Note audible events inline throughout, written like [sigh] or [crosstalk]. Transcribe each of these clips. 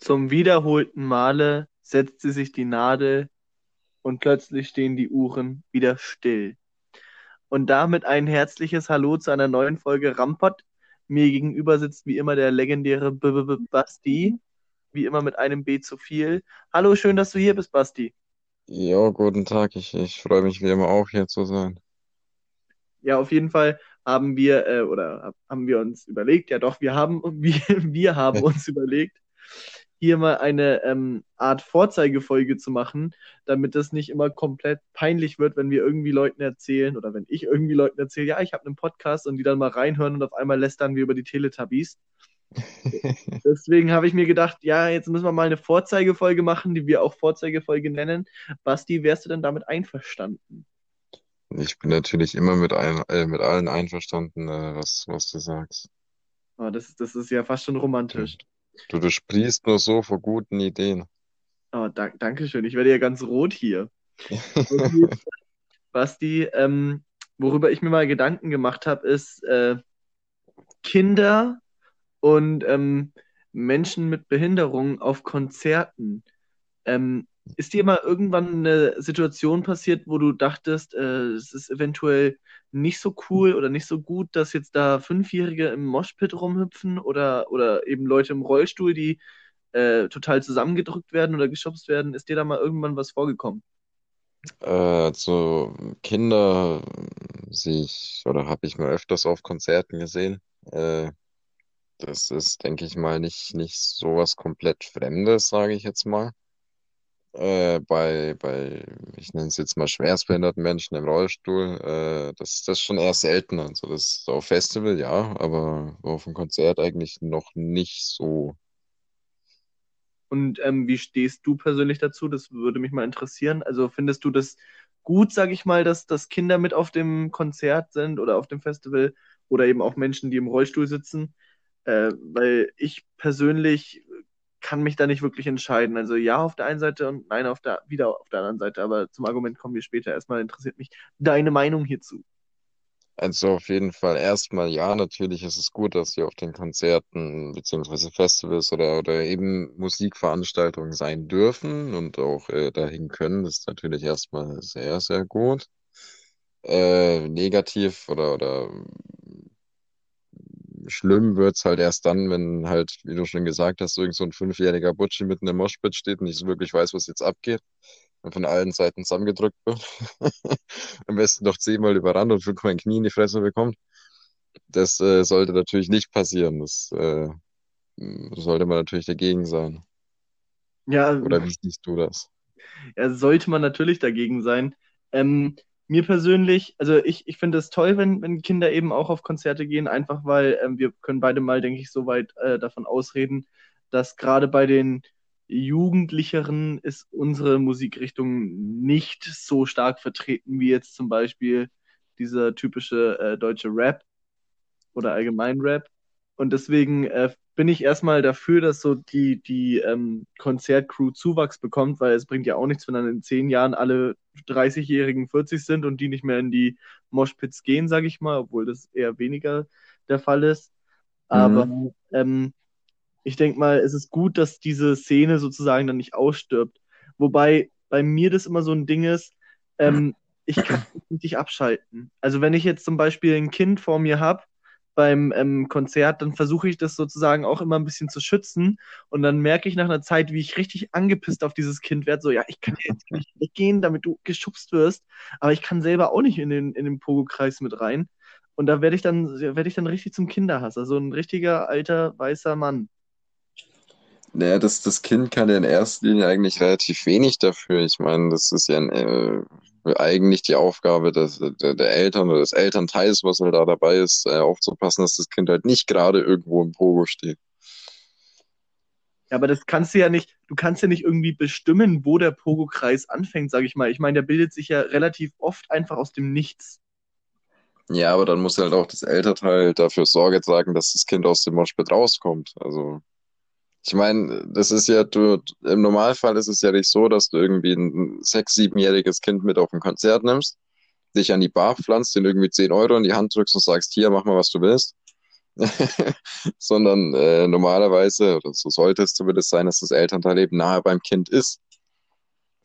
Zum wiederholten Male setzt sie sich die Nadel und plötzlich stehen die Uhren wieder still. Und damit ein herzliches Hallo zu einer neuen Folge Rampot. Mir gegenüber sitzt wie immer der legendäre B -B -B Basti, wie immer mit einem B zu viel. Hallo, schön, dass du hier bist, Basti. Ja, guten Tag. Ich, ich freue mich wie immer auch hier zu sein. Ja, auf jeden Fall haben wir äh, oder haben wir uns überlegt, ja doch, wir haben [laughs] wir, wir haben [laughs] uns überlegt, hier mal eine ähm, Art Vorzeigefolge zu machen, damit es nicht immer komplett peinlich wird, wenn wir irgendwie Leuten erzählen oder wenn ich irgendwie Leuten erzähle, ja, ich habe einen Podcast und die dann mal reinhören und auf einmal lästern wir über die Teletubbies. [laughs] Deswegen habe ich mir gedacht, ja, jetzt müssen wir mal eine Vorzeigefolge machen, die wir auch Vorzeigefolge nennen. Basti, wärst du denn damit einverstanden? Ich bin natürlich immer mit, ein, äh, mit allen einverstanden, äh, was, was du sagst. Oh, das, das ist ja fast schon romantisch. Du, du sprießt nur so vor guten Ideen. Oh, dank, danke schön. Ich werde ja ganz rot hier. [laughs] Basti, ähm, worüber ich mir mal Gedanken gemacht habe, ist äh, Kinder und ähm, Menschen mit Behinderung auf Konzerten. Ähm, ist dir mal irgendwann eine Situation passiert, wo du dachtest, äh, es ist eventuell nicht so cool oder nicht so gut, dass jetzt da Fünfjährige im Moshpit rumhüpfen oder, oder eben Leute im Rollstuhl, die äh, total zusammengedrückt werden oder geschubst werden? Ist dir da mal irgendwann was vorgekommen? Äh, also Kinder sehe ich oder habe ich mal öfters auf Konzerten gesehen. Äh, das ist, denke ich mal, nicht, nicht so was komplett Fremdes, sage ich jetzt mal. Äh, bei, bei, ich nenne es jetzt mal schwerstbehinderten Menschen im Rollstuhl, äh, das, das ist schon eher selten. Also das ist auf Festival, ja, aber auf dem Konzert eigentlich noch nicht so. Und ähm, wie stehst du persönlich dazu? Das würde mich mal interessieren. Also findest du das gut, sage ich mal, dass, dass Kinder mit auf dem Konzert sind oder auf dem Festival oder eben auch Menschen, die im Rollstuhl sitzen? Äh, weil ich persönlich kann mich da nicht wirklich entscheiden. Also ja auf der einen Seite und nein auf der, wieder auf der anderen Seite. Aber zum Argument kommen wir später. Erstmal interessiert mich deine Meinung hierzu. Also auf jeden Fall erstmal ja, natürlich ist es gut, dass sie auf den Konzerten beziehungsweise Festivals oder, oder eben Musikveranstaltungen sein dürfen und auch äh, dahin können. Das ist natürlich erstmal sehr, sehr gut. Äh, negativ oder, oder schlimm wird's halt erst dann, wenn halt, wie du schon gesagt hast, irgend so ein fünfjähriger Butschi mitten im Moshpit steht und nicht so wirklich weiß, was jetzt abgeht und von allen Seiten zusammengedrückt wird. [laughs] Am besten noch zehnmal überrannt und fünfmal ein Knie in die Fresse bekommt. Das äh, sollte natürlich nicht passieren. Das äh, sollte man natürlich dagegen sein. Ja, Oder wie siehst du das? ja, sollte man natürlich dagegen sein. Ähm, mir persönlich, also ich, ich finde es toll, wenn, wenn Kinder eben auch auf Konzerte gehen, einfach weil ähm, wir können beide mal, denke ich, so weit äh, davon ausreden, dass gerade bei den Jugendlicheren ist unsere Musikrichtung nicht so stark vertreten wie jetzt zum Beispiel dieser typische äh, deutsche Rap oder allgemein Rap. Und deswegen äh, bin ich erstmal dafür, dass so die, die ähm, Konzertcrew Zuwachs bekommt, weil es bringt ja auch nichts, wenn dann in zehn Jahren alle 30-Jährigen 40 sind und die nicht mehr in die Moshpits gehen, sage ich mal, obwohl das eher weniger der Fall ist. Aber mhm. ähm, ich denke mal, es ist gut, dass diese Szene sozusagen dann nicht ausstirbt. Wobei bei mir das immer so ein Ding ist, ähm, ich kann [laughs] nicht abschalten. Also wenn ich jetzt zum Beispiel ein Kind vor mir habe, beim ähm, Konzert, dann versuche ich das sozusagen auch immer ein bisschen zu schützen. Und dann merke ich nach einer Zeit, wie ich richtig angepisst auf dieses Kind werde. So, ja, ich kann jetzt [laughs] nicht weggehen, damit du geschubst wirst, aber ich kann selber auch nicht in den, in den Pogo-Kreis mit rein. Und da werde ich dann, werde ich dann richtig zum Kinderhasser, so ein richtiger alter weißer Mann. Naja, das, das Kind kann ja in erster Linie eigentlich relativ wenig dafür. Ich meine, das ist ja ein, äh, eigentlich die Aufgabe des, der, der Eltern oder des Elternteils, was halt da dabei ist, äh, aufzupassen, dass das Kind halt nicht gerade irgendwo im Pogo steht. Ja, aber das kannst du ja nicht, du kannst ja nicht irgendwie bestimmen, wo der Pogo-Kreis anfängt, sage ich mal. Ich meine, der bildet sich ja relativ oft einfach aus dem Nichts. Ja, aber dann muss halt auch das Elternteil dafür Sorge tragen, dass das Kind aus dem Moshpit rauskommt. Also ich meine, das ist ja, du, im Normalfall ist es ja nicht so, dass du irgendwie ein sechs-, siebenjähriges Kind mit auf ein Konzert nimmst, dich an die Bar pflanzt, den irgendwie zehn Euro in die Hand drückst und sagst, hier, mach mal, was du willst. [laughs] sondern äh, normalerweise, oder so sollte es zumindest sein, dass das Elternteil eben nahe beim Kind ist.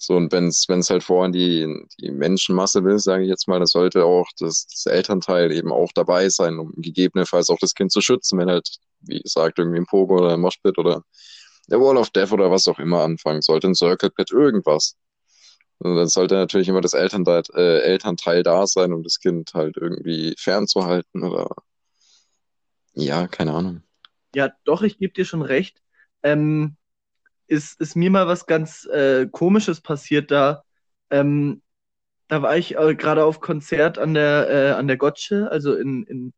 So, und wenn es halt vorhin die, die Menschenmasse will, sage ich jetzt mal, dann sollte auch das, das Elternteil eben auch dabei sein, um gegebenenfalls auch das Kind zu schützen, wenn halt, wie gesagt, irgendwie ein Pogo oder ein Moshpit oder der Wall of Death oder was auch immer anfangen sollte, ein Circle Pit, irgendwas. Und dann sollte natürlich immer das Elternteil, äh, Elternteil da sein, um das Kind halt irgendwie fernzuhalten oder ja, keine Ahnung. Ja, doch, ich gebe dir schon recht. Ähm, ist, ist mir mal was ganz äh, Komisches passiert da. Ähm, da war ich äh, gerade auf Konzert an der, äh, an der Gotsche, also in, in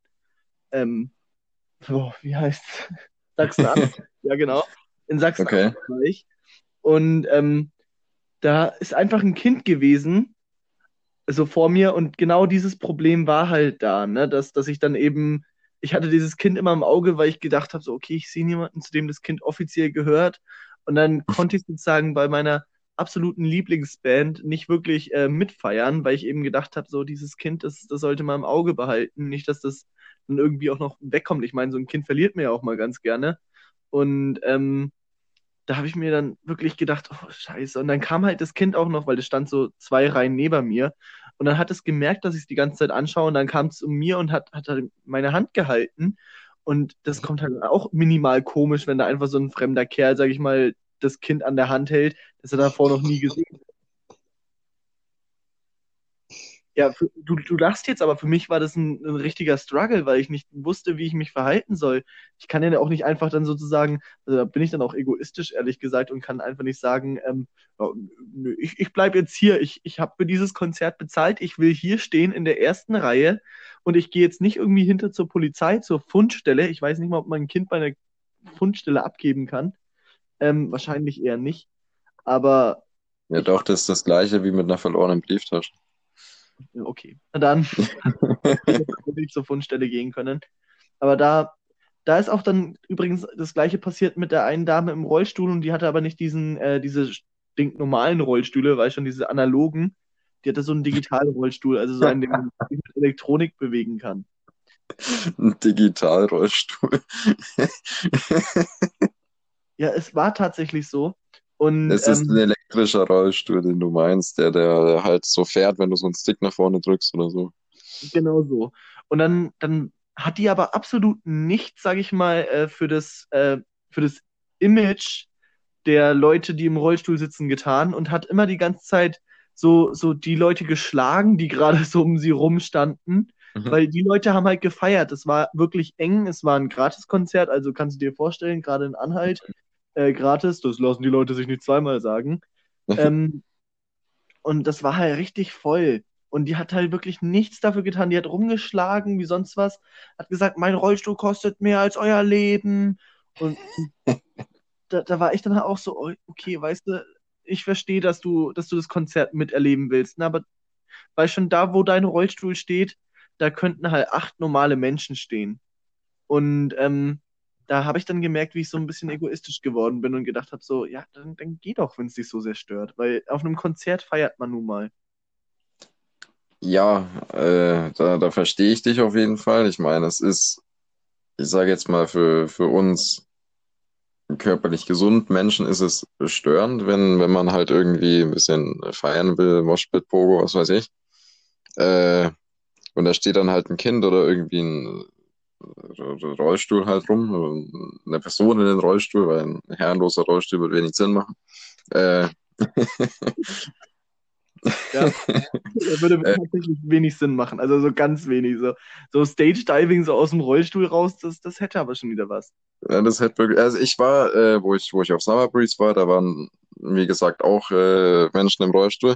ähm, oh, wie heißt [laughs] Sachsen-Anhalt. [laughs] ja, genau. In Sachsen-Anhalt Okay. war ich. Und ähm, da ist einfach ein Kind gewesen, so vor mir, und genau dieses Problem war halt da, ne? Dass, dass ich dann eben, ich hatte dieses Kind immer im Auge, weil ich gedacht habe, so, okay, ich sehe niemanden, zu dem das Kind offiziell gehört. Und dann konnte ich sozusagen bei meiner absoluten Lieblingsband nicht wirklich äh, mitfeiern, weil ich eben gedacht habe, so, dieses Kind, das, das sollte man im Auge behalten. Nicht, dass das dann irgendwie auch noch wegkommt. Ich meine, so ein Kind verliert mir ja auch mal ganz gerne. Und ähm, da habe ich mir dann wirklich gedacht, oh Scheiße. Und dann kam halt das Kind auch noch, weil es stand so zwei Reihen neben mir. Und dann hat es gemerkt, dass ich es die ganze Zeit anschaue. Und dann kam es zu mir und hat, hat meine Hand gehalten. Und das kommt halt auch minimal komisch, wenn da einfach so ein fremder Kerl, sag ich mal, das Kind an der Hand hält, das er davor noch nie gesehen hat. Ja, für, du, du lachst jetzt, aber für mich war das ein, ein richtiger Struggle, weil ich nicht wusste, wie ich mich verhalten soll. Ich kann ja auch nicht einfach dann sozusagen, also da bin ich dann auch egoistisch, ehrlich gesagt, und kann einfach nicht sagen, ähm, oh, nö, ich, ich bleibe jetzt hier, ich, ich habe für dieses Konzert bezahlt, ich will hier stehen in der ersten Reihe und ich gehe jetzt nicht irgendwie hinter zur Polizei, zur Fundstelle. Ich weiß nicht mal, ob man ein Kind bei einer Fundstelle abgeben kann. Ähm, wahrscheinlich eher nicht. Aber Ja, doch, das ist das Gleiche wie mit einer verlorenen Brieftasche. Okay, na dann [laughs] hätte ich zur Fundstelle gehen können. Aber da, da ist auch dann übrigens das Gleiche passiert mit der einen Dame im Rollstuhl und die hatte aber nicht diesen, äh, diese stinknormalen Rollstühle, weil schon diese analogen, die hatte so einen digitalen Rollstuhl, also so einen, den man [laughs] mit Elektronik bewegen kann. Ein Digitalrollstuhl. Ja, es war tatsächlich so. Und Es ist ein ähm, elektrischer Rollstuhl, den du meinst, der, der halt so fährt, wenn du so einen Stick nach vorne drückst oder so. genau so. Und dann, dann hat die aber absolut nichts, sage ich mal, äh, für das, äh, für das Image der Leute, die im Rollstuhl sitzen, getan und hat immer die ganze Zeit so, so die Leute geschlagen, die gerade so um sie rumstanden, Mhm. weil die Leute haben halt gefeiert. Es war wirklich eng, es war ein Gratiskonzert, also kannst du dir vorstellen, gerade in Anhalt, äh, gratis, das lassen die Leute sich nicht zweimal sagen. [laughs] Ähm, und das war halt richtig voll. Und die hat halt wirklich nichts dafür getan. Die hat rumgeschlagen wie sonst was. Hat gesagt, mein Rollstuhl kostet mehr als euer Leben. Und [laughs] da, da war ich dann halt auch so, oh, okay, weißt du, ich verstehe, dass du, dass du das Konzert miterleben willst. Ne? Aber weil schon da, wo dein Rollstuhl steht, da könnten halt acht normale Menschen stehen. Und ähm, da habe ich dann gemerkt, wie ich so ein bisschen egoistisch geworden bin und gedacht habe, so, ja, dann, dann geh doch, wenn es dich so sehr stört. Weil auf einem Konzert feiert man nun mal. Ja, äh, da, da verstehe ich dich auf jeden Fall. Ich meine, es ist, ich sage jetzt mal, für, für uns körperlich gesund Menschen ist es störend, wenn, wenn man halt irgendwie ein bisschen feiern will, Moshpit, Pogo, was weiß ich. Äh, und da steht dann halt ein Kind oder irgendwie ein Rollstuhl halt rum, eine Person in den Rollstuhl, weil ein herrenloser Rollstuhl wird wenig Sinn machen. Äh, Ja, das würde [laughs] äh, tatsächlich wenig Sinn machen. Also so ganz wenig. So, so Stage-Diving so aus dem Rollstuhl raus, das, das hätte aber schon wieder was. ja, das hätte wirklich, also ich war, äh, wo ich, wo ich auf Summer Breeze war, da waren, wie gesagt, auch äh, Menschen im Rollstuhl.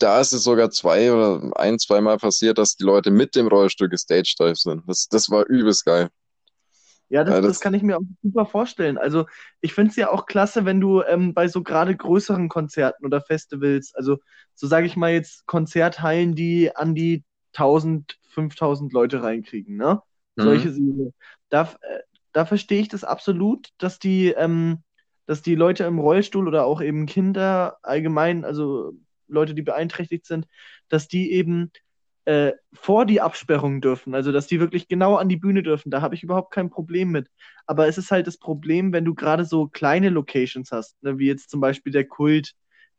Da ist es sogar zwei oder ein, zweimal passiert, dass die Leute mit dem Rollstuhl gestagedive sind. Das, das war übelst geil. Ja, das, Ja, das das, kann ich mir auch super vorstellen. Also ich finde es ja auch klasse, wenn du ähm, bei so gerade größeren Konzerten oder Festivals, also so sage ich mal jetzt Konzerthallen, die an die 1000, 5000 Leute reinkriegen, ne? mhm. Solche Säle. Da, äh, da verstehe ich das absolut, dass die, ähm, dass die Leute im Rollstuhl oder auch eben Kinder allgemein, also Leute, die beeinträchtigt sind, dass die eben äh, vor die Absperrung dürfen, also dass die wirklich genau an die Bühne dürfen, da habe ich überhaupt kein Problem mit. Aber es ist halt das Problem, wenn du gerade so kleine Locations hast, ne, wie jetzt zum Beispiel der Kult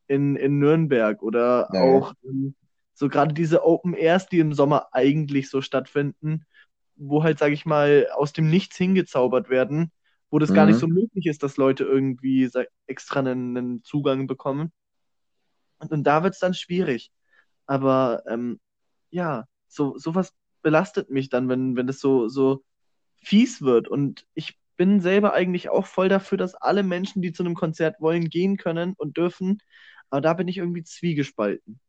in, in Nürnberg oder Ja. auch ähm, so gerade diese Open Airs, die im Sommer eigentlich so stattfinden, wo halt, sage ich mal, aus dem Nichts hingezaubert werden, wo das gar nicht Mhm. so möglich ist, dass Leute irgendwie extra einen, einen Zugang bekommen. Und, und da wird es dann schwierig. Aber ähm, ja, so sowas belastet mich dann, wenn, wenn das so, so fies wird. Und ich bin selber eigentlich auch voll dafür, dass alle Menschen, die zu einem Konzert wollen, gehen können und dürfen. Aber da bin ich irgendwie zwiegespalten.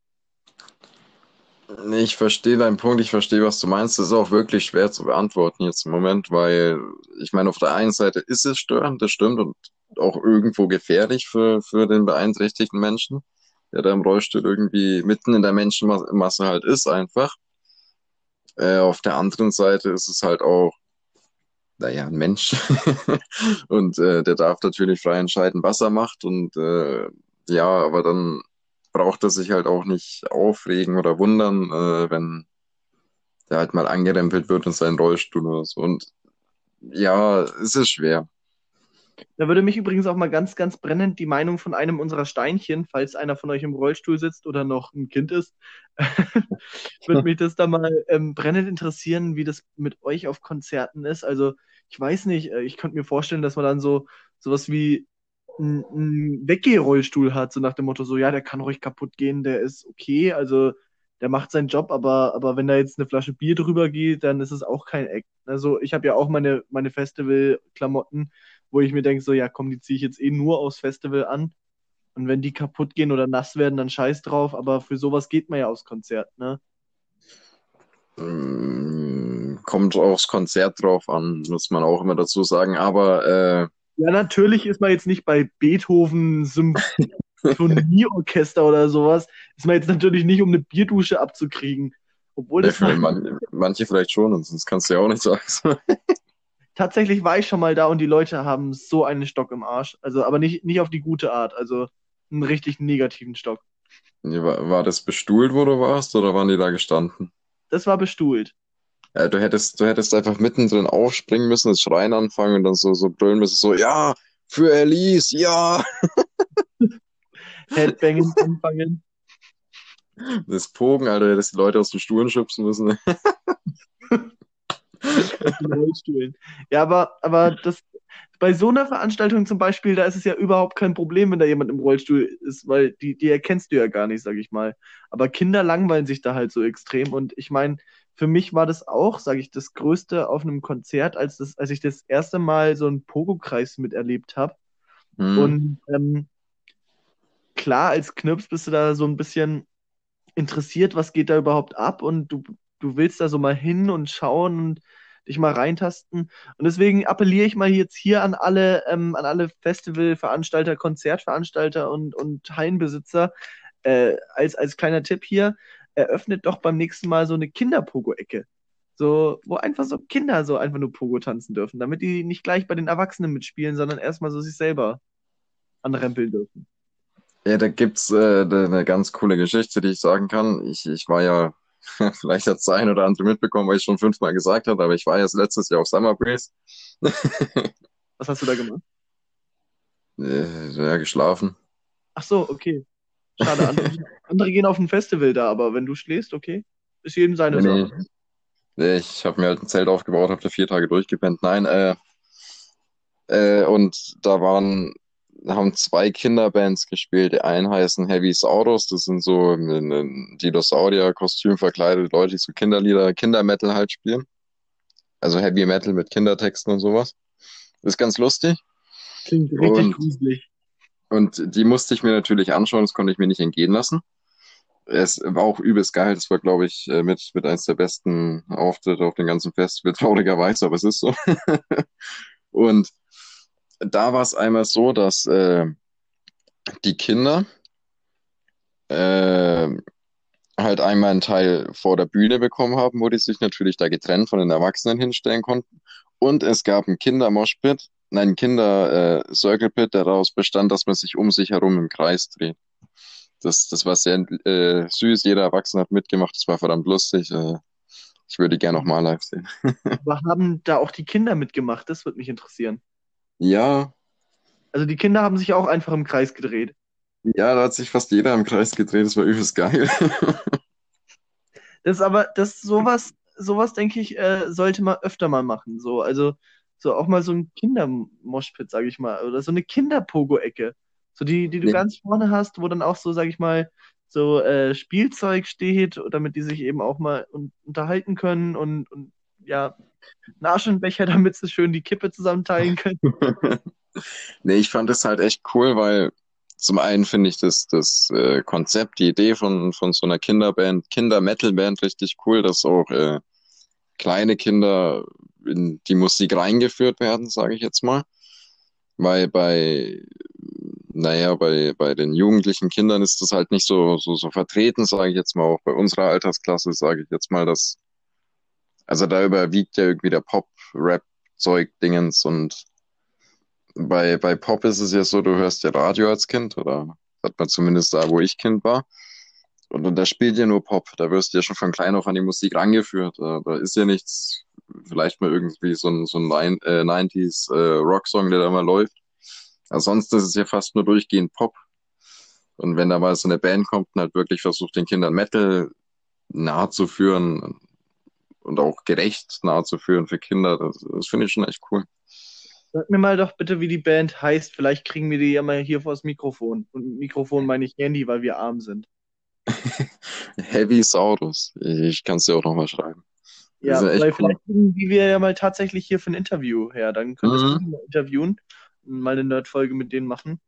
Ich verstehe deinen Punkt, ich verstehe, was du meinst. Das ist auch wirklich schwer zu beantworten jetzt im Moment, weil ich meine, auf der einen Seite ist es störend, das stimmt, und auch irgendwo gefährlich für, für den beeinträchtigten Menschen, der da im Rollstuhl irgendwie mitten in der Menschenmasse halt ist, einfach. Äh, auf der anderen Seite ist es halt auch, naja, ein Mensch. [laughs] Und äh, der darf natürlich frei entscheiden, was er macht. Und äh, ja, aber dann braucht er sich halt auch nicht aufregen oder wundern, äh, wenn der halt mal angerempelt wird in seinen Rollstuhl oder so. Und ja, es ist schwer. Da würde mich übrigens auch mal ganz, ganz brennend die Meinung von einem unserer Steinchen, falls einer von euch im Rollstuhl sitzt oder noch ein Kind ist, [laughs] würde mich das da mal ähm, brennend interessieren, wie das mit euch auf Konzerten ist. Also ich weiß nicht, äh, ich könnte mir vorstellen, dass man dann so sowas wie einen, Weggeh-Rollstuhl hat, so nach dem Motto, so ja, der kann ruhig kaputt gehen, der ist okay, also der macht seinen Job, aber, aber wenn da jetzt eine Flasche Bier drüber geht, dann ist es auch kein Act. Also ich habe ja auch meine, meine Festival-Klamotten, wo ich mir denke, so ja, komm, die ziehe ich jetzt eh nur aufs Festival an. Und wenn die kaputt gehen oder nass werden, dann scheiß drauf. Aber für sowas geht man ja aufs Konzert, ne? Mm, Kommt aufs Konzert drauf an, muss man auch immer dazu sagen. Aber äh, Ja, natürlich ist man jetzt nicht bei Beethoven [laughs] Symphonieorchester oder sowas. Ist man jetzt natürlich nicht, um eine Bierdusche abzukriegen. Obwohl ja, das man, manche vielleicht schon, und sonst kannst du ja auch nicht sagen. Tatsächlich war ich schon mal da und die Leute haben so einen Stock im Arsch. Also, aber nicht, nicht auf die gute Art. Also einen richtig negativen Stock. War, war das bestuhlt, wo du warst, oder waren die da gestanden? Das war bestuhlt. Ja, du hättest, du hättest einfach mittendrin aufspringen müssen, das Schreien anfangen und dann so, so brüllen müssen, so, ja, für Elise, ja. [laughs] Headbanging anfangen. Das Pogen, Alter, hättest die Leute aus den Stuhlen schubsen müssen. [laughs] Ja, aber, aber das, bei so einer Veranstaltung zum Beispiel, da ist es ja überhaupt kein Problem, wenn da jemand im Rollstuhl ist, weil die, die erkennst du ja gar nicht, sag ich mal. Aber Kinder langweilen sich da halt so extrem. Und ich meine, für mich war das auch, sage ich, das Größte auf einem Konzert, als, das, als ich das erste Mal so einen Pogo-Kreis miterlebt habe. Hm. Und ähm, klar, als Knirps bist du da so ein bisschen interessiert, was geht da überhaupt ab und du, du willst da so mal hin und schauen und dich mal reintasten. Und deswegen appelliere ich mal jetzt hier an alle, ähm, an alle Festivalveranstalter, Konzertveranstalter und, und Hallenbesitzer, äh, als, als kleiner Tipp hier, eröffnet doch beim nächsten Mal so eine Kinder-Pogo-Ecke. So, wo einfach so Kinder so einfach nur Pogo tanzen dürfen, damit die nicht gleich bei den Erwachsenen mitspielen, sondern erstmal so sich selber anrempeln dürfen. Ja, da gibt's äh, eine ganz coole Geschichte, die ich sagen kann. Ich, ich war ja, [laughs] vielleicht hat's der ein oder andere mitbekommen, weil ich schon fünfmal gesagt habe, aber ich war jetzt letztes Jahr auf Summer Breeze. [laughs] Was hast du da gemacht? Äh, ja, geschlafen. Ach so, okay. Schade, andere, [laughs] andere gehen auf ein Festival da, aber wenn du schläfst, okay. Ist jedem seine Nee, Sache. nee, ich habe mir halt ein Zelt aufgebaut, habe da vier Tage durchgepennt. Nein, äh, äh, und da waren, haben zwei Kinderbands gespielt. Die einen heißen Heavy Saurus, das sind so in, in Dinosaurier-Kostüm verkleidete Leute, die so Kinderlieder, Kindermetal halt spielen. Also Heavy Metal mit Kindertexten und sowas. Das ist ganz lustig. Klingt richtig Und, gruselig. und die musste ich mir natürlich anschauen, das konnte ich mir nicht entgehen lassen. Es war auch übelst geil. Das war, glaube ich, äh, mit, mit eins der besten Auftritte auf dem ganzen Festival, [laughs] traurigerweise, aber es ist so. [laughs] Und da war es einmal so, dass äh, die Kinder äh, halt einmal einen Teil vor der Bühne bekommen haben, wo die sich natürlich da getrennt von den Erwachsenen hinstellen konnten. Und es gab einen Kindermoshpit, nein, Kinder-Circle-Pit, der daraus bestand, dass man sich um sich herum im Kreis dreht. das, das war sehr äh, süß. Jeder Erwachsene hat mitgemacht. Das war verdammt lustig. Äh, ich würde gerne noch mal live sehen. Aber haben da auch die Kinder mitgemacht? Das würde mich interessieren. Ja, Also die Kinder haben sich auch einfach im Kreis gedreht. ja, da hat sich fast jeder im Kreis gedreht. Das war übelst geil. Das ist aber, das sowas, sowas denke ich, äh, sollte man öfter mal machen. So, also so auch mal so ein Kindermoshpit, sage ich mal, oder so eine Kinderpogo-Ecke. So die, die du Ja. ganz vorne hast, wo dann auch so, sage ich mal, so äh, Spielzeug steht, damit die sich eben auch mal un unterhalten können und, und ja, einen Aschenbecher, [laughs] damit sie schön die Kippe zusammenteilen können. [laughs] Nee, ich fand das halt echt cool, weil zum einen finde ich das, das äh, Konzept, die Idee von, von so einer Kinderband, Kinder-Metal-Band richtig cool, dass auch äh, kleine Kinder in die Musik reingeführt werden, sage ich jetzt mal. Weil bei, naja, bei, bei den jugendlichen Kindern ist das halt nicht so, so, so vertreten, sage ich jetzt mal, auch bei unserer Altersklasse, sage ich jetzt mal, dass, also da überwiegt ja irgendwie der Pop-Rap-Zeug-Dingens und bei, bei Pop ist es ja so, du hörst ja Radio als Kind oder hat man zumindest da, wo ich Kind war. Und, und da spielt ja nur Pop. Da wirst du ja schon von klein auf an die Musik rangeführt. Da, da ist ja nichts, vielleicht mal irgendwie so ein, so ein äh, 90s äh, Rocksong, der da mal läuft. Ansonsten ist es ja fast nur durchgehend Pop. Und wenn da mal so eine Band kommt und halt wirklich versucht, den Kindern Metal nahe zu führen und auch gerecht nahe zu führen für Kinder, das, das finde ich schon echt cool. Sag mir mal doch bitte, wie die Band heißt. Vielleicht kriegen wir die ja mal hier vors Mikrofon. Und mit Mikrofon meine ich Handy, weil wir arm sind. [laughs] Heavy Saurus. Ich kann es dir auch nochmal schreiben. Ja, weil cool. vielleicht kriegen die wir ja mal tatsächlich hier für ein Interview her. Dann könntest Mhm. die mal interviewen und mal eine Nerd-Folge mit denen machen.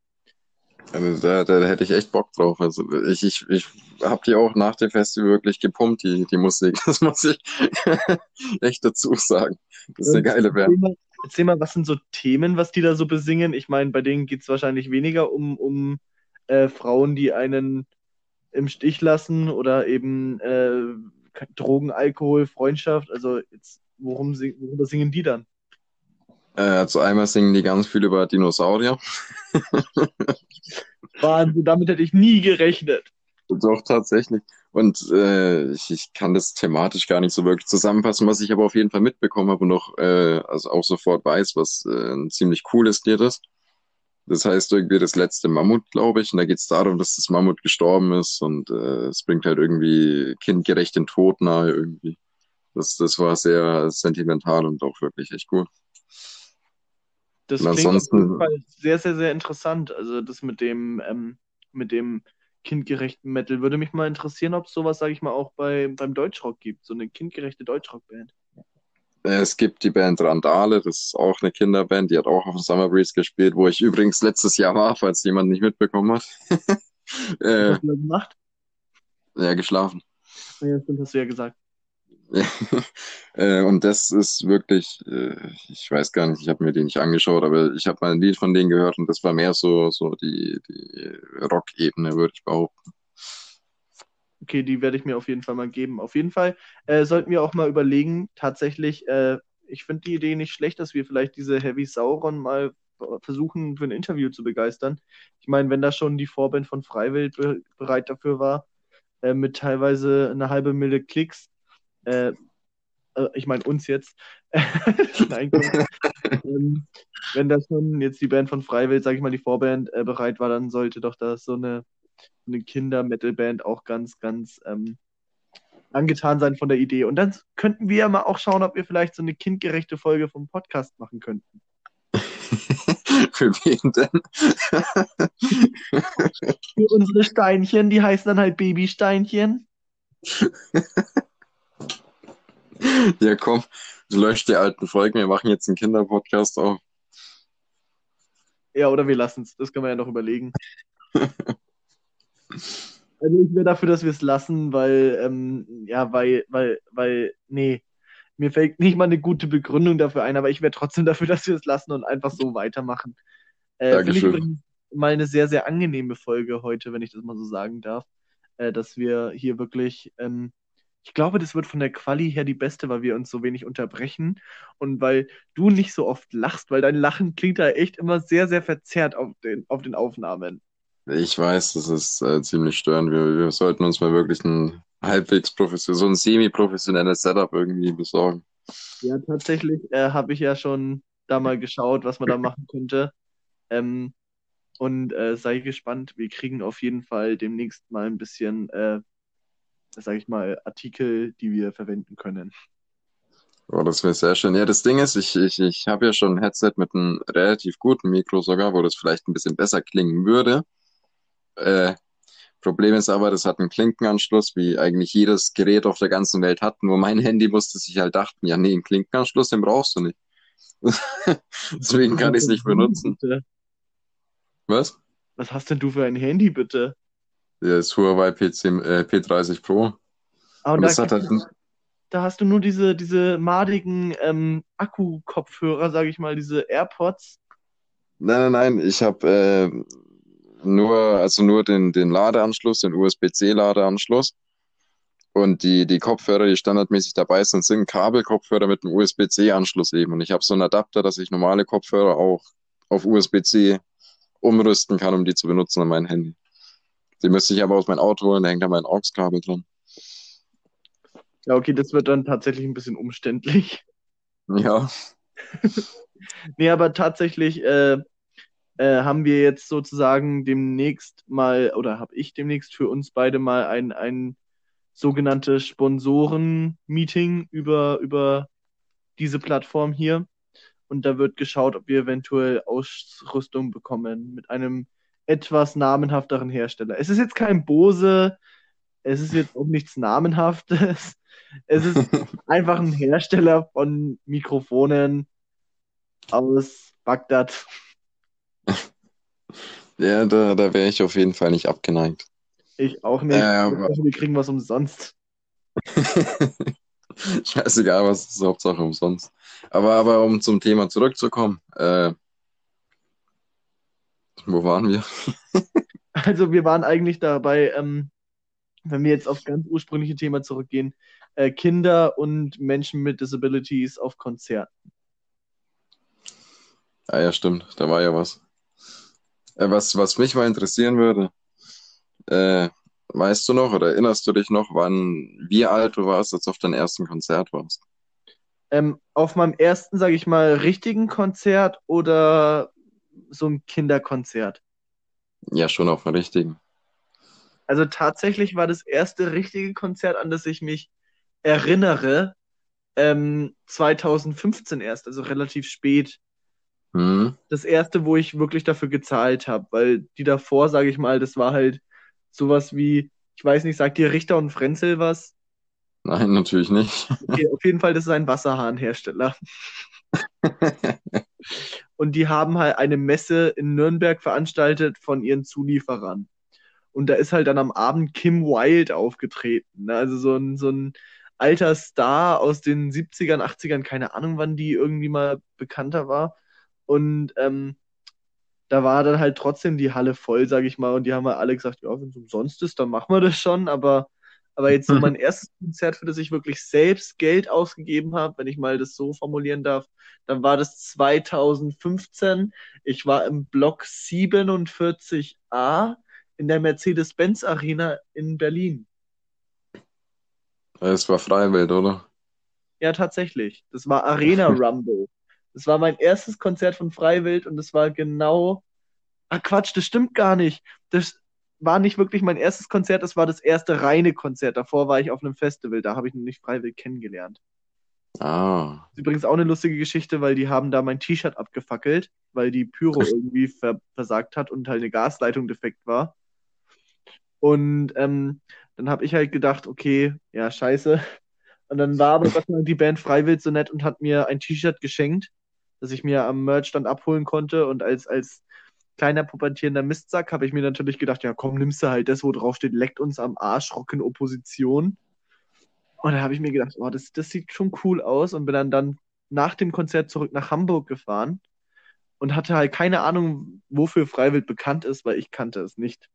Also da, da hätte ich echt Bock drauf. Also ich, ich, ich habe die auch nach dem Festival wirklich gepumpt, die, die Musik. [laughs] Das muss ich [laughs] echt dazu sagen. Das ist eine geile Band. erzähl mal, was sind so Themen, was die da so besingen? Ich meine, bei denen geht es wahrscheinlich weniger um, um äh, Frauen, die einen im Stich lassen oder eben äh, Drogen, Alkohol, Freundschaft. Also jetzt, worum sing, worüber singen die dann? Äh, also einmal singen die ganz viel über Dinosaurier. [laughs] Wahnsinn, damit hätte ich nie gerechnet. Doch, tatsächlich. Und äh, ich, ich kann das thematisch gar nicht so wirklich zusammenfassen, was ich aber auf jeden Fall mitbekommen habe und noch äh, also auch sofort weiß, was äh, ein ziemlich cooles Lied ist. Das heißt irgendwie das letzte Mammut, glaube ich. Und da geht es darum, dass das Mammut gestorben ist und äh, es bringt halt irgendwie kindgerecht den Tod nahe irgendwie. Das, das war sehr sentimental und auch wirklich echt gut. Das Und klingt auf jeden Fall sehr, sehr, sehr interessant. Also das mit dem, ähm, mit dem kindgerechten Metal würde mich mal interessieren, ob es sowas, sage ich mal, auch bei, beim Deutschrock gibt. So eine kindgerechte Deutschrockband. Äh, Es gibt die Band Randale, das ist auch eine Kinderband, die hat auch auf dem Summer Breeze gespielt, wo ich übrigens letztes Jahr war, falls jemand nicht mitbekommen hat. [laughs] Was äh, hast du gemacht? ja, geschlafen. Ja, stimmt, hast du ja gesagt. [laughs] äh, und das ist wirklich, äh, ich weiß gar nicht, ich habe mir die nicht angeschaut, aber ich habe mal ein Lied von denen gehört und das war mehr so, so die, die Rock-Ebene, würde ich behaupten. Okay, die werde ich mir auf jeden Fall mal geben. Auf jeden Fall äh, sollten wir auch mal überlegen, tatsächlich, äh, ich finde die Idee nicht schlecht, dass wir vielleicht diese Heavy Sauron mal versuchen, für ein Interview zu begeistern. Ich meine, wenn da schon die Vorband von Freiwild be bereit dafür war, äh, mit teilweise eine halbe Mille Klicks, äh, äh, ich meine uns jetzt, [laughs] Nein, [laughs] ähm, wenn da schon jetzt die Band von Freiwild, sage ich mal, die Vorband äh, bereit war, dann sollte doch das so eine eine Kinder-Metal-Band auch ganz, ganz ähm, angetan sein von der Idee. Und dann könnten wir ja mal auch schauen, ob wir vielleicht so eine kindgerechte Folge vom Podcast machen könnten. [laughs] Für wen denn? Für unsere Steinchen, die heißen dann halt Babysteinchen. Ja, komm, lösch die alten Folgen, wir machen jetzt einen Kinderpodcast auf. Ja, oder wir lassen es. Das können wir ja noch überlegen. [laughs] Also ich wäre dafür, dass wir es lassen, weil, ähm, ja, weil, weil, weil, nee, mir fällt nicht mal eine gute Begründung dafür ein, aber ich wäre trotzdem dafür, dass wir es lassen und einfach so weitermachen. Äh, finde ich Dankeschön. übrigens mal eine sehr, sehr angenehme Folge heute, wenn ich das mal so sagen darf, äh, dass wir hier wirklich, ähm, ich glaube, das wird von der Quali her die beste, weil wir uns so wenig unterbrechen und weil du nicht so oft lachst, weil dein Lachen klingt da echt immer sehr, sehr verzerrt auf den, auf den Aufnahmen. Ich weiß, das ist äh, ziemlich störend. Wir, wir sollten uns mal wirklich ein halbwegs professionelles, so ein semi-professionelles Setup irgendwie besorgen. Ja, tatsächlich äh, habe ich ja schon da mal geschaut, was man da machen könnte. Ähm, und äh, sei gespannt, wir kriegen auf jeden Fall demnächst mal ein bisschen, äh, sage ich mal, Artikel, die wir verwenden können. Oh, das wäre sehr schön. Ja, das Ding ist, ich, ich, ich habe ja schon ein Headset mit einem relativ guten Mikro sogar, wo das vielleicht ein bisschen besser klingen würde. Äh, Problem ist aber, das hat einen Klinkenanschluss, wie eigentlich jedes Gerät auf der ganzen Welt hat. Nur mein Handy musste sich halt dachten, ja, nee, einen Klinkenanschluss, den brauchst du nicht. [laughs] Deswegen kann ich es nicht benutzen. Bitte. Was? Was hast denn du für ein Handy, bitte? Das Huawei PC, äh, P30 Pro. Aber Und da, das hat halt, da hast du nur diese, diese madigen ähm, Akku-Kopfhörer, sage ich mal, diese AirPods. nein, nein, nein, ich habe äh, nur, also nur den, den Ladeanschluss, den USB-C-Ladeanschluss. Und die, die Kopfhörer, die standardmäßig dabei sind, sind Kabelkopfhörer mit einem USB-C-Anschluss eben. Und ich habe so einen Adapter, dass ich normale Kopfhörer auch auf USB-C umrüsten kann, um die zu benutzen an mein Handy. Die müsste ich aber aus meinem Auto holen, da hängt da mein AUX-Kabel dran. Ja, okay, das wird dann tatsächlich ein bisschen umständlich. Ja, [laughs] Nee, aber tatsächlich äh, äh, haben wir jetzt sozusagen demnächst mal, oder habe ich demnächst für uns beide mal ein, ein sogenanntes Sponsoren-Meeting über, über diese Plattform hier. Und da wird geschaut, ob wir eventuell Ausrüstung bekommen mit einem etwas namenhafteren Hersteller. Es ist jetzt kein Bose, es ist jetzt auch nichts Namenhaftes. [laughs] Es ist einfach ein Hersteller von Mikrofonen aus Bagdad. ja, da, da wäre ich auf jeden Fall nicht abgeneigt. Ich auch nicht. Aber- wir kriegen was umsonst. [laughs] Scheißegal, was ist, Hauptsache umsonst. Aber, aber um zum Thema zurückzukommen, äh, wo waren wir? [laughs] Also wir waren eigentlich dabei, ähm, wenn wir jetzt auf ganz ursprüngliche Thema zurückgehen, äh, Kinder und Menschen mit Disabilities auf Konzerten. Ah ja, stimmt, da war ja was. Äh, was, was mich mal interessieren würde, äh, weißt du noch oder erinnerst du dich noch, wann, wie alt du warst, als du auf deinem ersten Konzert warst? Ähm, auf meinem ersten, sage ich mal, richtigen Konzert oder so ein Kinderkonzert. Ja, schon auf dem richtigen. Also tatsächlich war das erste richtige Konzert, an das ich mich erinnere, ähm, 2015 erst, also relativ spät. Hm? Das erste, wo ich wirklich dafür gezahlt habe, weil die davor, sage ich mal, das war halt sowas wie, ich weiß nicht, sagt dir Richter und Frenzel was? Nein, natürlich nicht. Okay, auf jeden Fall, das ist ein Wasserhahnhersteller. [laughs] Und die haben halt eine Messe in Nürnberg veranstaltet von ihren Zulieferern. Und da ist halt dann am Abend Kim Wilde aufgetreten. Ne? Also so ein, so ein alter Star aus den 70ern, 80ern, keine Ahnung, wann die irgendwie mal bekannter war. Und ähm, da war dann halt trotzdem die Halle voll, sag ich mal. Und die haben halt alle gesagt, ja, wenn es umsonst ist, dann machen wir das schon. Aber, aber jetzt so [laughs] mein erstes Konzert, für das ich wirklich selbst Geld ausgegeben habe, wenn ich mal das so formulieren darf, dann war das 2015. Ich war im Block 47a in der Mercedes-Benz Arena in Berlin. Es war Freiwild, oder? Ja, tatsächlich. Das war Arena [laughs] Rumble. Das war mein erstes Konzert von Freiwild und das war genau. Ah, Quatsch, das stimmt gar nicht. Das war nicht wirklich mein erstes Konzert, das war das erste reine Konzert. Davor war ich auf einem Festival, da habe ich noch nicht Freiwild kennengelernt. Ah, Das ist übrigens auch eine lustige Geschichte, weil die haben da mein T-Shirt abgefackelt, weil die Pyro irgendwie ver versagt hat und halt eine Gasleitung defekt war. Und ähm, dann habe ich halt gedacht, okay, ja, scheiße. Und dann war aber die Band Freiwild so nett und hat mir ein T-Shirt geschenkt, das ich mir am Merchstand abholen konnte. Und als, als kleiner pubertierender Mistsack habe ich mir natürlich gedacht, ja komm, nimmst du halt das, wo drauf steht, leckt uns am Arsch, Rocken Opposition. Und da habe ich mir gedacht, oh, das, das sieht schon cool aus und bin dann, dann nach dem Konzert zurück nach Hamburg gefahren und hatte halt keine Ahnung, wofür Freiwild bekannt ist, weil ich kannte es nicht.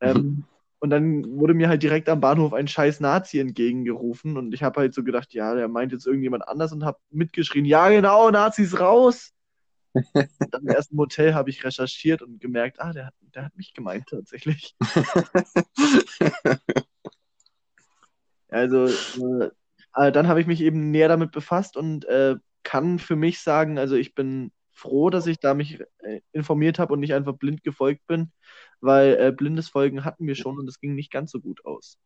Ähm, und dann wurde mir halt direkt am Bahnhof ein scheiß Nazi entgegengerufen und ich habe halt so gedacht, ja, der meint jetzt irgendjemand anders und habe mitgeschrien, ja genau, Nazis raus. Und dann erst im Hotel habe ich recherchiert und gemerkt, ah, der, hat- der hat mich gemeint tatsächlich. [laughs] Also äh, äh, dann habe ich mich eben näher damit befasst und äh, kann für mich sagen, also ich bin froh, dass ich da mich äh, informiert habe und nicht einfach blind gefolgt bin, weil äh, blindes Folgen hatten wir schon und es ging nicht ganz so gut aus.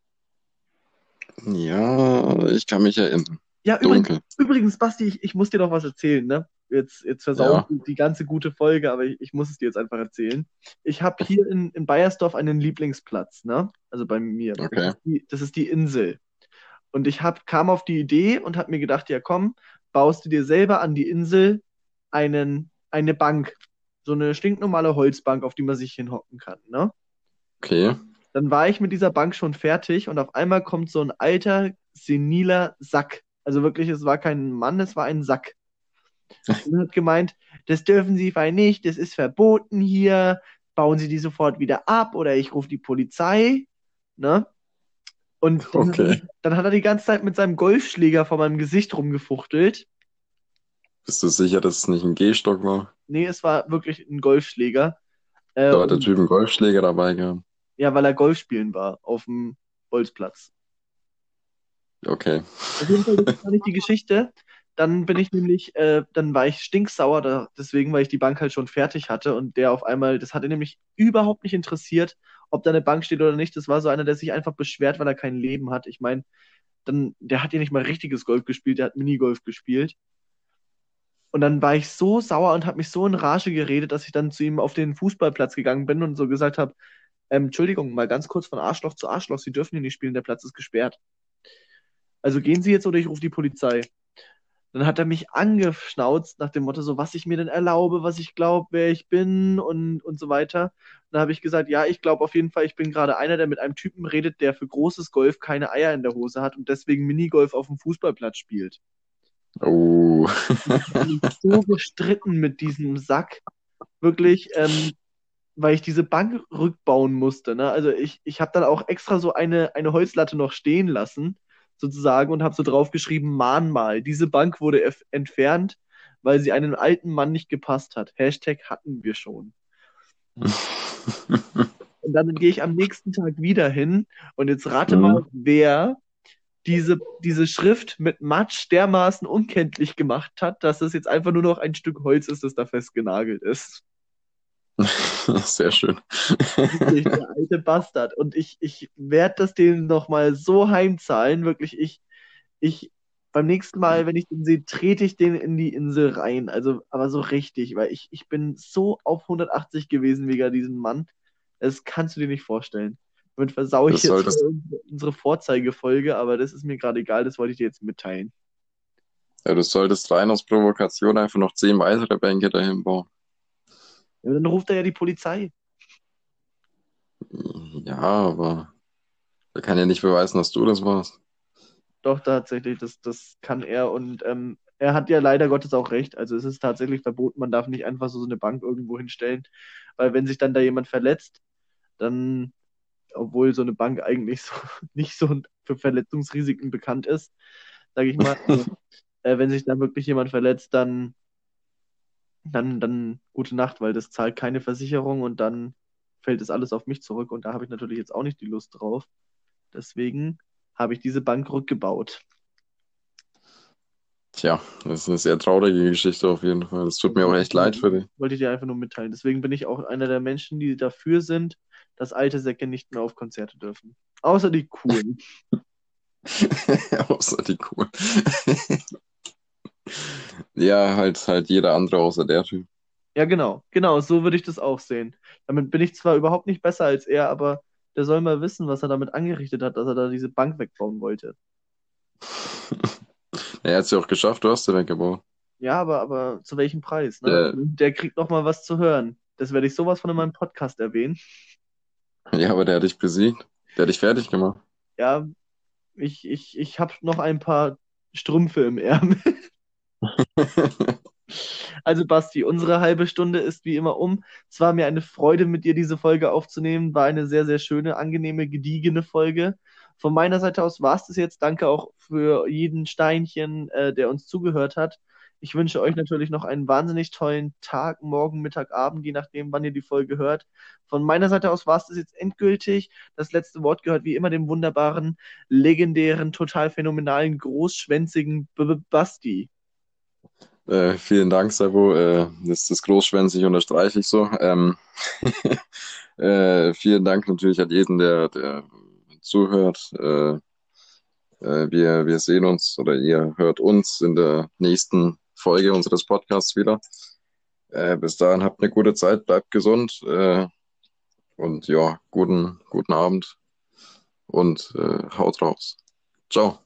Ja, ich kann mich erinnern. Ja, übrigens, übrigens Basti, ich, ich muss dir noch was erzählen, ne? Jetzt, jetzt versauen Ja. die ganze gute Folge, aber ich, ich muss es dir jetzt einfach erzählen. Ich habe hier in, in Bayersdorf einen Lieblingsplatz, ne? Also bei mir. Okay. Das ist die, das ist die Insel. Und ich hab, kam auf die Idee und habe mir gedacht, ja komm, baust du dir selber an die Insel einen, eine Bank. So eine stinknormale Holzbank, auf die man sich hinhocken kann, ne? Okay. Dann war ich mit dieser Bank schon fertig und auf einmal kommt so ein alter, seniler Sack. Also wirklich, es war kein Mann, es war ein Sack. Und hat gemeint, das dürfen Sie weil nicht, das ist verboten hier, bauen Sie die sofort wieder ab oder ich rufe die Polizei. Ne? Und dann, Okay. dann hat er die ganze Zeit mit seinem Golfschläger vor meinem Gesicht rumgefuchtelt. Bist du sicher, dass es nicht ein Gehstock war? Nee, es war wirklich ein Golfschläger. Äh, Da hat der und- Typ einen Golfschläger dabei gehabt. ja, weil er Golf spielen war auf dem Bolzplatz. Okay. Auf jeden Fall, das ist noch nicht die [laughs] Geschichte. Dann bin ich nämlich, äh, dann war ich stinksauer, da, deswegen, weil ich die Bank halt schon fertig hatte und der auf einmal, das hatte nämlich überhaupt nicht interessiert, ob da eine Bank steht oder nicht. Das war so einer, der sich einfach beschwert, weil er kein Leben hat. Ich meine, dann, der hat ja nicht mal richtiges Golf gespielt, der hat Minigolf gespielt. Und dann war ich so sauer und habe mich so in Rage geredet, dass ich dann zu ihm auf den Fußballplatz gegangen bin und so gesagt habe, ähm, Entschuldigung, mal ganz kurz von Arschloch zu Arschloch, Sie dürfen hier nicht spielen, der Platz ist gesperrt. Also gehen Sie jetzt oder ich rufe die Polizei. Dann hat er mich angeschnauzt nach dem Motto, so was ich mir denn erlaube, was ich glaube, wer ich bin und, und so weiter. Dann habe ich gesagt, ja, ich glaube auf jeden Fall, ich bin gerade einer, der mit einem Typen redet, der für großes Golf keine Eier in der Hose hat und deswegen Minigolf auf dem Fußballplatz spielt. Oh. Ich bin so [laughs] gestritten mit diesem Sack. Wirklich, ähm, weil ich diese Bank rückbauen musste. Ne? Also ich, ich habe dann auch extra so eine, eine Holzlatte noch stehen lassen, sozusagen, und habe so draufgeschrieben, Mahnmal. Diese Bank wurde entfernt, weil sie einem alten Mann nicht gepasst hat. Hashtag hatten wir schon. Und dann gehe ich am nächsten Tag wieder hin und jetzt rate Mhm. mal, wer diese, diese Schrift mit Matsch dermaßen unkenntlich gemacht hat, dass es jetzt einfach nur noch ein Stück Holz ist, das da festgenagelt ist. [laughs] Sehr schön. Wirklich, der alte Bastard. Und ich, ich werde das denen nochmal so heimzahlen. Wirklich, ich, ich, beim nächsten Mal, wenn ich den sehe, trete ich den in die Insel rein. Also, aber so richtig, weil ich, ich bin so auf 180 gewesen wegen diesem Mann. Das kannst du dir nicht vorstellen. Damit versaue ich Das jetzt das- unsere- unsere Vorzeigefolge, aber das ist mir gerade egal, das wollte ich dir jetzt mitteilen. Ja, du solltest rein aus Provokation einfach noch zehn weitere Bänke dahin bauen. Ja, dann ruft er ja die Polizei. Ja, aber er kann ja nicht beweisen, dass du das warst. Doch, tatsächlich, das, das kann er und ähm, er hat ja leider Gottes auch recht. Also es ist tatsächlich verboten, man darf nicht einfach so eine Bank irgendwo hinstellen, weil wenn sich dann da jemand verletzt, dann, obwohl so eine Bank eigentlich so [laughs] nicht so für Verletzungsrisiken bekannt ist, sage ich mal, [laughs] also, äh, wenn sich dann wirklich jemand verletzt, dann, dann, dann gute Nacht, weil das zahlt keine Versicherung und dann fällt es alles auf mich zurück und da habe ich natürlich jetzt auch nicht die Lust drauf. Deswegen habe ich diese Bank rückgebaut. Tja, das ist eine sehr traurige Geschichte auf jeden Fall. Es tut mir auch echt leid für dich. Wollte ich dir einfach nur mitteilen. Deswegen bin ich auch einer der Menschen, die dafür sind, dass alte Säcke nicht mehr auf Konzerte dürfen. Außer die coolen. [laughs] Außer die Kuh. Ja, halt, halt jeder andere außer der Typ. Ja, genau. Genau, so würde ich das auch sehen. Damit bin ich zwar überhaupt nicht besser als er, aber der soll mal wissen, was er damit angerichtet hat, dass er da diese Bank wegbauen wollte. [laughs] Er hat es ja auch geschafft, du hast sie weggebaut. Ja, aber, aber zu welchem Preis? Ne? Ja. Der kriegt noch mal was zu hören. Das werde ich sowas von in meinem Podcast erwähnen. Ja, aber der hat dich besiegt. Der hat dich fertig gemacht. Ja, ich, ich, ich habe noch ein paar Strümpfe im Ärmel. [laughs] Also Basti, unsere halbe Stunde ist wie immer um. Es war mir eine Freude, mit dir diese Folge aufzunehmen. War eine sehr, sehr schöne, angenehme, gediegene Folge. Von meiner Seite aus war es das jetzt. Danke auch für jeden Steinchen, äh, der uns zugehört hat. Ich wünsche euch natürlich noch einen wahnsinnig tollen Tag, morgen, Mittag, Abend, je nachdem, wann ihr die Folge hört. Von meiner Seite aus war es das jetzt endgültig. Das letzte Wort gehört wie immer dem wunderbaren, legendären, total phänomenalen, großschwänzigen B -B Basti. Äh, vielen Dank, Sabo. Äh, das ist großschwänzig, unterstreiche ich so. Ähm, [laughs] äh, vielen Dank natürlich an jeden, der, der zuhört. Äh, äh, wir, wir sehen uns oder ihr hört uns in der nächsten Folge unseres Podcasts wieder. Äh, bis dahin habt eine gute Zeit, bleibt gesund und ja, guten, guten Abend und haut raus. Ciao.